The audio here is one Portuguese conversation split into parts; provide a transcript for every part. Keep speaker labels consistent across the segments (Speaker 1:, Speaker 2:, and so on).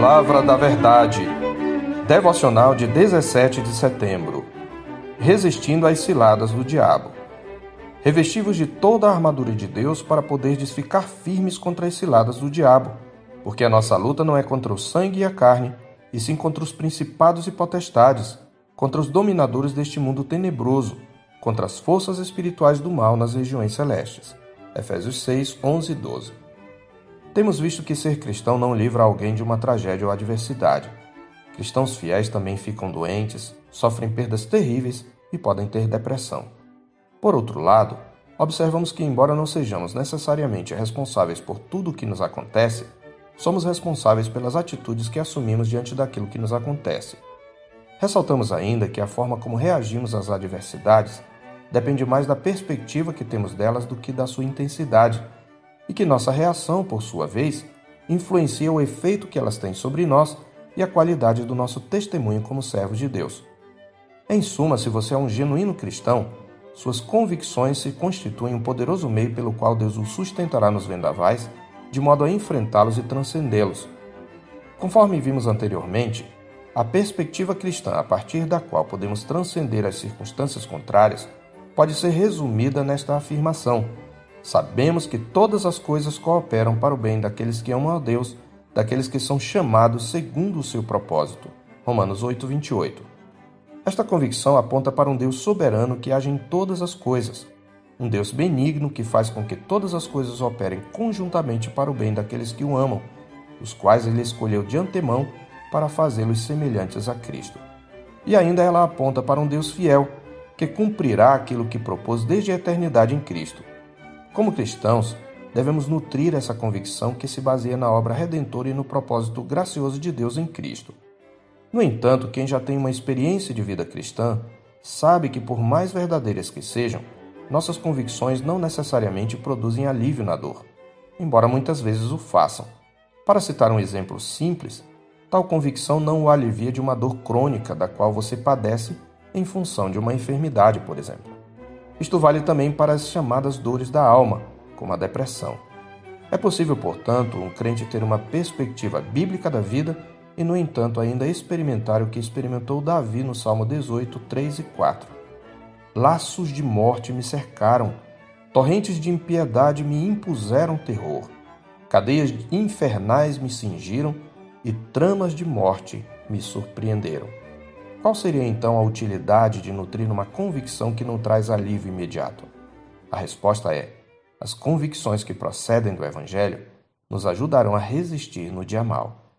Speaker 1: Palavra da Verdade. Devocional de 17 de setembro. Resistindo às ciladas do diabo. Revestivos de toda a armadura de Deus para poderdes ficar firmes contra as ciladas do diabo, porque a nossa luta não é contra o sangue e a carne, e sim contra os principados e potestades, contra os dominadores deste mundo tenebroso, contra as forças espirituais do mal nas regiões celestes. Efésios 6, 11 e 12. Temos visto que ser cristão não livra alguém de uma tragédia ou adversidade. Cristãos fiéis também ficam doentes, sofrem perdas terríveis e podem ter depressão. Por outro lado, observamos que, embora não sejamos necessariamente responsáveis por tudo o que nos acontece, somos responsáveis pelas atitudes que assumimos diante daquilo que nos acontece. Ressaltamos ainda que a forma como reagimos às adversidades depende mais da perspectiva que temos delas do que da sua intensidade, e que nossa reação, por sua vez, influencia o efeito que elas têm sobre nós e a qualidade do nosso testemunho como servos de Deus. Em suma, se você é um genuíno cristão, suas convicções se constituem um poderoso meio pelo qual Deus o sustentará nos vendavais, de modo a enfrentá-los e transcendê-los. Conforme vimos anteriormente, a perspectiva cristã a partir da qual podemos transcender as circunstâncias contrárias pode ser resumida nesta afirmação: Sabemos que todas as coisas cooperam para o bem daqueles que amam a Deus, daqueles que são chamados segundo o seu propósito. Romanos 8, 28. Esta convicção aponta para um Deus soberano que age em todas as coisas, um Deus benigno que faz com que todas as coisas operem conjuntamente para o bem daqueles que o amam, os quais ele escolheu de antemão para fazê-los semelhantes a Cristo. E ainda ela aponta para um Deus fiel que cumprirá aquilo que propôs desde a eternidade em Cristo. Como cristãos, devemos nutrir essa convicção que se baseia na obra redentora e no propósito gracioso de Deus em Cristo. No entanto, quem já tem uma experiência de vida cristã sabe que, por mais verdadeiras que sejam, nossas convicções não necessariamente produzem alívio na dor, embora muitas vezes o façam. Para citar um exemplo simples, tal convicção não o alivia de uma dor crônica da qual você padece em função de uma enfermidade, por exemplo. Isto vale também para as chamadas dores da alma, como a depressão. É possível, portanto, um crente ter uma perspectiva bíblica da vida e, no entanto, ainda experimentar o que experimentou Davi no Salmo 18, 3 e 4. Laços de morte me cercaram, torrentes de impiedade me impuseram terror, cadeias infernais me cingiram e tramas de morte me surpreenderam. Qual seria então a utilidade de nutrir uma convicção que não traz alívio imediato? A resposta é: as convicções que procedem do Evangelho nos ajudarão a resistir no dia mal.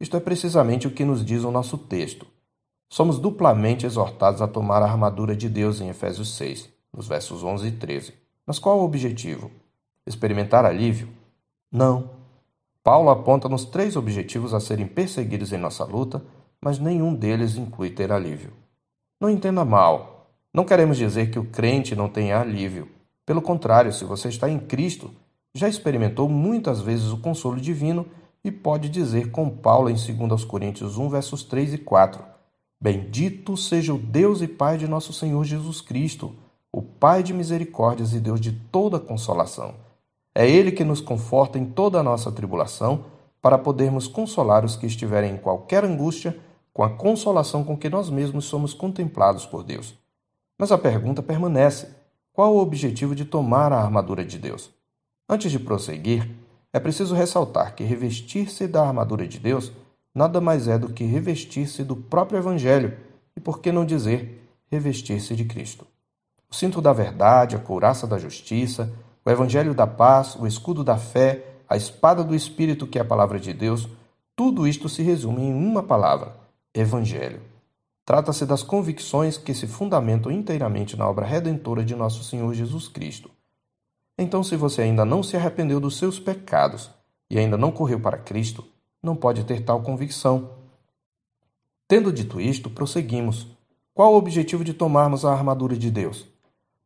Speaker 1: Isto é precisamente o que nos diz o nosso texto. Somos duplamente exortados a tomar a armadura de Deus em Efésios 6, nos versos 11 e 13. Mas qual o objetivo? Experimentar alívio? Não. Paulo aponta nos três objetivos a serem perseguidos em nossa luta mas nenhum deles inclui ter alívio. Não entenda mal. Não queremos dizer que o crente não tenha alívio. Pelo contrário, se você está em Cristo, já experimentou muitas vezes o consolo divino e pode dizer com Paulo em 2 Coríntios 1, versos 3 e 4: Bendito seja o Deus e Pai de nosso Senhor Jesus Cristo, o Pai de misericórdias e Deus de toda consolação. É Ele que nos conforta em toda a nossa tribulação, para podermos consolar os que estiverem em qualquer angústia com a consolação com que nós mesmos somos contemplados por Deus. Mas a pergunta permanece: qual o objetivo de tomar a armadura de Deus? Antes de prosseguir, é preciso ressaltar que revestir-se da armadura de Deus nada mais é do que revestir-se do próprio Evangelho e, por que não dizer, revestir-se de Cristo. O cinto da verdade, a couraça da justiça, o Evangelho da paz, o escudo da fé, a espada do Espírito, que é a palavra de Deus, tudo isto se resume em uma palavra: Evangelho. Trata-se das convicções que se fundamentam inteiramente na obra redentora de nosso Senhor Jesus Cristo. Então, se você ainda não se arrependeu dos seus pecados e ainda não correu para Cristo, não pode ter tal convicção. Tendo dito isto, prosseguimos. Qual o objetivo de tomarmos a armadura de Deus?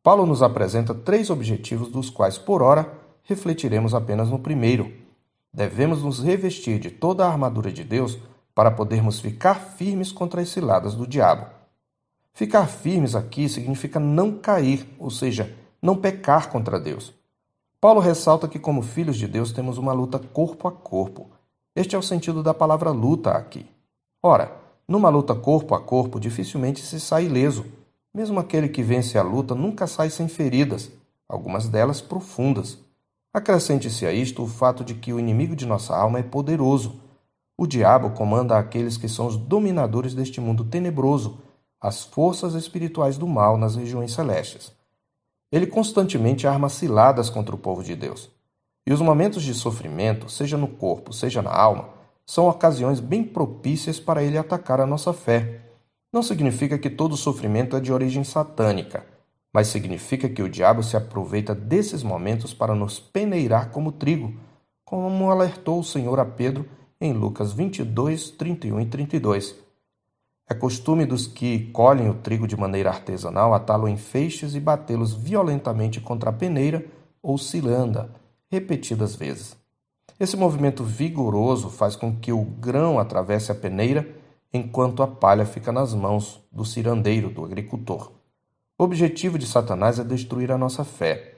Speaker 1: Paulo nos apresenta três objetivos, dos quais, por ora, refletiremos apenas no primeiro. Devemos nos revestir de toda a armadura de Deus para podermos ficar firmes contra as ciladas do diabo. Ficar firmes aqui significa não cair, ou seja, não pecar contra Deus. Paulo ressalta que, como filhos de Deus, temos uma luta corpo a corpo. Este é o sentido da palavra luta aqui. Ora, numa luta corpo a corpo, dificilmente se sai ileso. Mesmo aquele que vence a luta nunca sai sem feridas, algumas delas profundas. Acrescente-se a isto o fato de que o inimigo de nossa alma é poderoso. O diabo comanda aqueles que são os dominadores deste mundo tenebroso, as forças espirituais do mal nas regiões celestes. Ele constantemente arma ciladas contra o povo de Deus. E os momentos de sofrimento, seja no corpo, seja na alma, são ocasiões bem propícias para ele atacar a nossa fé. Não significa que todo sofrimento é de origem satânica mas significa que o diabo se aproveita desses momentos para nos peneirar como trigo, como alertou o Senhor a Pedro em Lucas 22, 31 e 32. É costume dos que colhem o trigo de maneira artesanal atá-lo em feixes e batê-los violentamente contra a peneira ou cilanda, repetidas vezes. Esse movimento vigoroso faz com que o grão atravesse a peneira enquanto a palha fica nas mãos do cirandeiro, do agricultor. O objetivo de Satanás é destruir a nossa fé.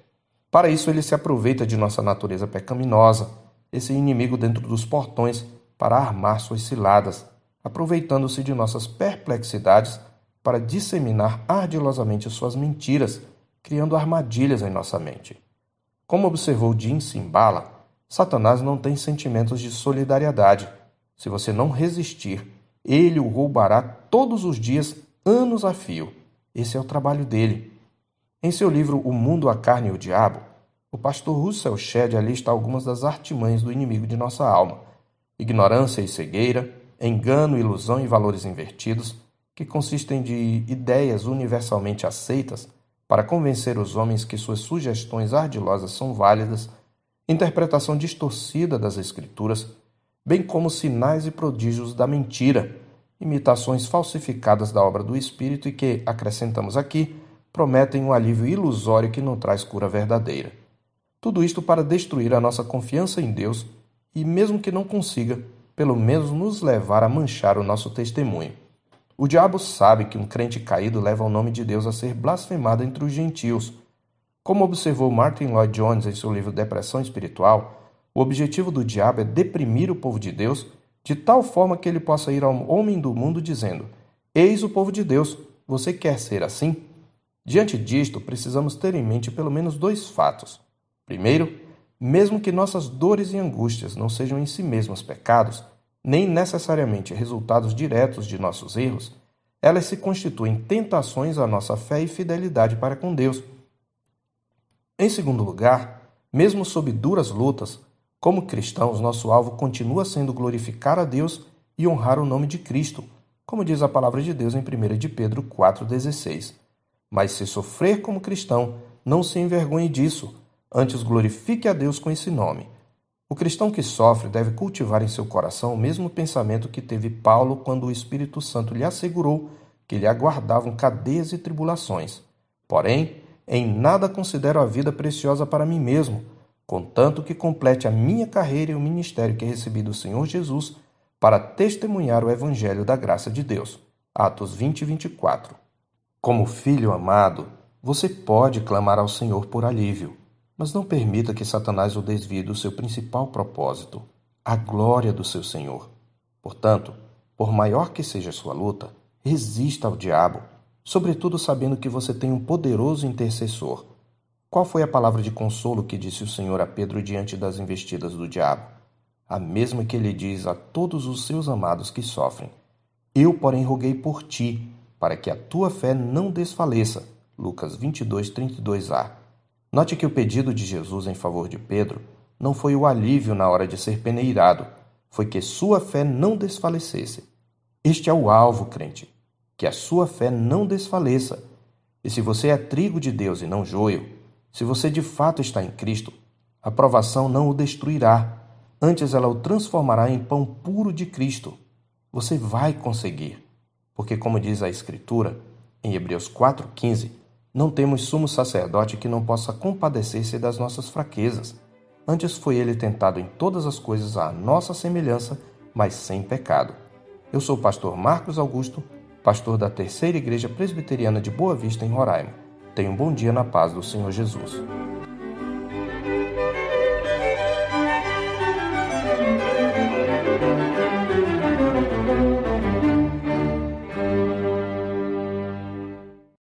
Speaker 1: Para isso, ele se aproveita de nossa natureza pecaminosa, esse inimigo dentro dos portões, para armar suas ciladas, aproveitando-se de nossas perplexidades para disseminar ardilosamente suas mentiras, criando armadilhas em nossa mente. Como observou Jim Simbala, Satanás não tem sentimentos de solidariedade. Se você não resistir, ele o roubará todos os dias, anos a fio. Esse é o trabalho dele. Em seu livro O Mundo, a Carne e o Diabo, o pastor Russell Shedd alista algumas das artimanhas do inimigo de nossa alma: ignorância e cegueira, engano, ilusão e valores invertidos, que consistem de ideias universalmente aceitas para convencer os homens que suas sugestões ardilosas são válidas, interpretação distorcida das Escrituras, bem como sinais e prodígios da mentira imitações falsificadas da obra do Espírito e que, acrescentamos aqui, prometem um alívio ilusório que não traz cura verdadeira. Tudo isto para destruir a nossa confiança em Deus e, mesmo que não consiga, pelo menos nos levar a manchar o nosso testemunho. O diabo sabe que um crente caído leva o nome de Deus a ser blasfemado entre os gentios. Como observou Martin Lloyd Jones em seu livro Depressão Espiritual, o objetivo do diabo é deprimir o povo de Deus de tal forma que ele possa ir ao homem do mundo dizendo: Eis o povo de Deus, você quer ser assim? Diante disto, precisamos ter em mente pelo menos dois fatos. Primeiro, mesmo que nossas dores e angústias não sejam em si mesmas pecados, nem necessariamente resultados diretos de nossos erros, elas se constituem tentações à nossa fé e fidelidade para com Deus. Em segundo lugar, mesmo sob duras lutas, como cristãos, nosso alvo continua sendo glorificar a Deus e honrar o nome de Cristo, como diz a palavra de Deus em 1 de Pedro 4,16. Mas se sofrer como cristão, não se envergonhe disso, antes glorifique a Deus com esse nome. O cristão que sofre deve cultivar em seu coração o mesmo pensamento que teve Paulo quando o Espírito Santo lhe assegurou que lhe aguardavam cadeias e tribulações. Porém, em nada considero a vida preciosa para mim mesmo contanto que complete a minha carreira e o ministério que recebi do Senhor Jesus para testemunhar o Evangelho da graça de Deus. Atos 20 e 24. Como filho amado, você pode clamar ao Senhor por alívio, mas não permita que Satanás o desvie do seu principal propósito, a glória do seu Senhor. Portanto, por maior que seja a sua luta, resista ao diabo, sobretudo sabendo que você tem um poderoso intercessor qual foi a palavra de consolo que disse o Senhor a Pedro diante das investidas do diabo? A mesma que ele diz a todos os seus amados que sofrem. Eu, porém, roguei por ti, para que a tua fé não desfaleça. Lucas 22, 32a. Note que o pedido de Jesus em favor de Pedro não foi o alívio na hora de ser peneirado, foi que sua fé não desfalecesse. Este é o alvo, crente, que a sua fé não desfaleça. E se você é trigo de Deus e não joio, se você de fato está em Cristo, a provação não o destruirá, antes ela o transformará em pão puro de Cristo. Você vai conseguir, porque, como diz a Escritura, em Hebreus 4,15, não temos sumo sacerdote que não possa compadecer-se das nossas fraquezas. Antes foi ele tentado em todas as coisas à nossa semelhança, mas sem pecado. Eu sou o pastor Marcos Augusto, pastor da Terceira Igreja Presbiteriana de Boa Vista, em Roraima. Tenha um bom dia na paz do Senhor Jesus.